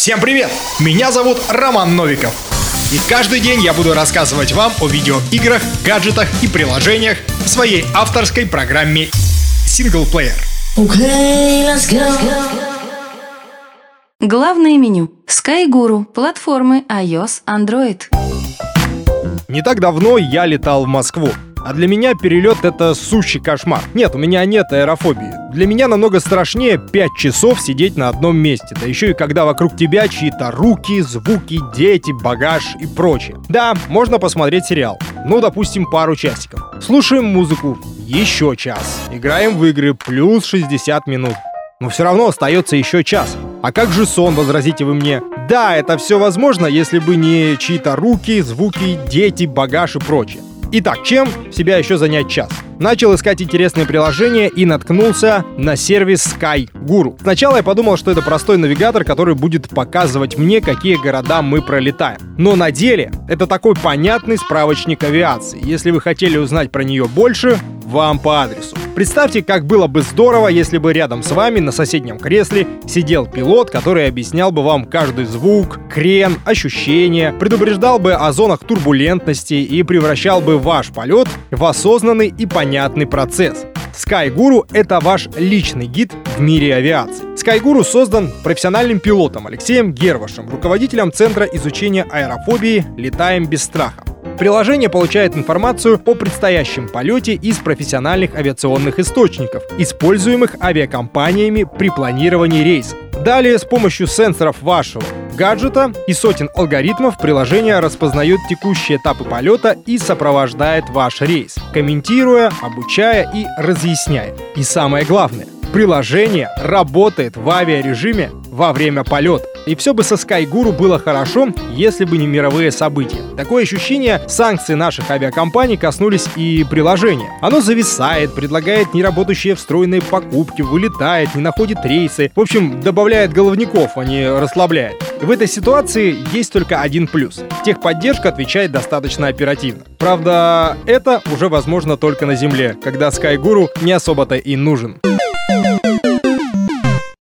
Всем привет! Меня зовут Роман Новиков. И каждый день я буду рассказывать вам о видеоиграх, гаджетах и приложениях в своей авторской программе Синглплеер. Okay, let's go. Главное меню. SkyGuru. Платформы iOS, Android. Не так давно я летал в Москву. А для меня перелет — это сущий кошмар. Нет, у меня нет аэрофобии. Для меня намного страшнее 5 часов сидеть на одном месте. Да еще и когда вокруг тебя чьи-то руки, звуки, дети, багаж и прочее. Да, можно посмотреть сериал. Ну, допустим, пару часиков. Слушаем музыку. Еще час. Играем в игры. Плюс 60 минут. Но все равно остается еще час. А как же сон, возразите вы мне? Да, это все возможно, если бы не чьи-то руки, звуки, дети, багаж и прочее. Итак, чем себя еще занять час? Начал искать интересные приложения и наткнулся на сервис Sky Guru. Сначала я подумал, что это простой навигатор, который будет показывать мне, какие города мы пролетаем. Но на деле это такой понятный справочник авиации. Если вы хотели узнать про нее больше, вам по адресу. Представьте, как было бы здорово, если бы рядом с вами на соседнем кресле сидел пилот, который объяснял бы вам каждый звук, крен, ощущения, предупреждал бы о зонах турбулентности и превращал бы ваш полет в осознанный и понятный процесс. SkyGuru — это ваш личный гид в мире авиации. SkyGuru создан профессиональным пилотом Алексеем Гервашем, руководителем Центра изучения аэрофобии «Летаем без страха». Приложение получает информацию о предстоящем полете из профессиональных авиационных источников, используемых авиакомпаниями при планировании рейса. Далее с помощью сенсоров вашего гаджета и сотен алгоритмов приложение распознает текущие этапы полета и сопровождает ваш рейс, комментируя, обучая и разъясняя. И самое главное, приложение работает в авиарежиме во время полета. И все бы со SkyGuru было хорошо, если бы не мировые события. Такое ощущение, санкции наших авиакомпаний коснулись и приложения. Оно зависает, предлагает неработающие встроенные покупки, вылетает, не находит рейсы. В общем, добавляет головников, а не расслабляет. В этой ситуации есть только один плюс. Техподдержка отвечает достаточно оперативно. Правда, это уже возможно только на Земле, когда SkyGuru не особо-то и нужен.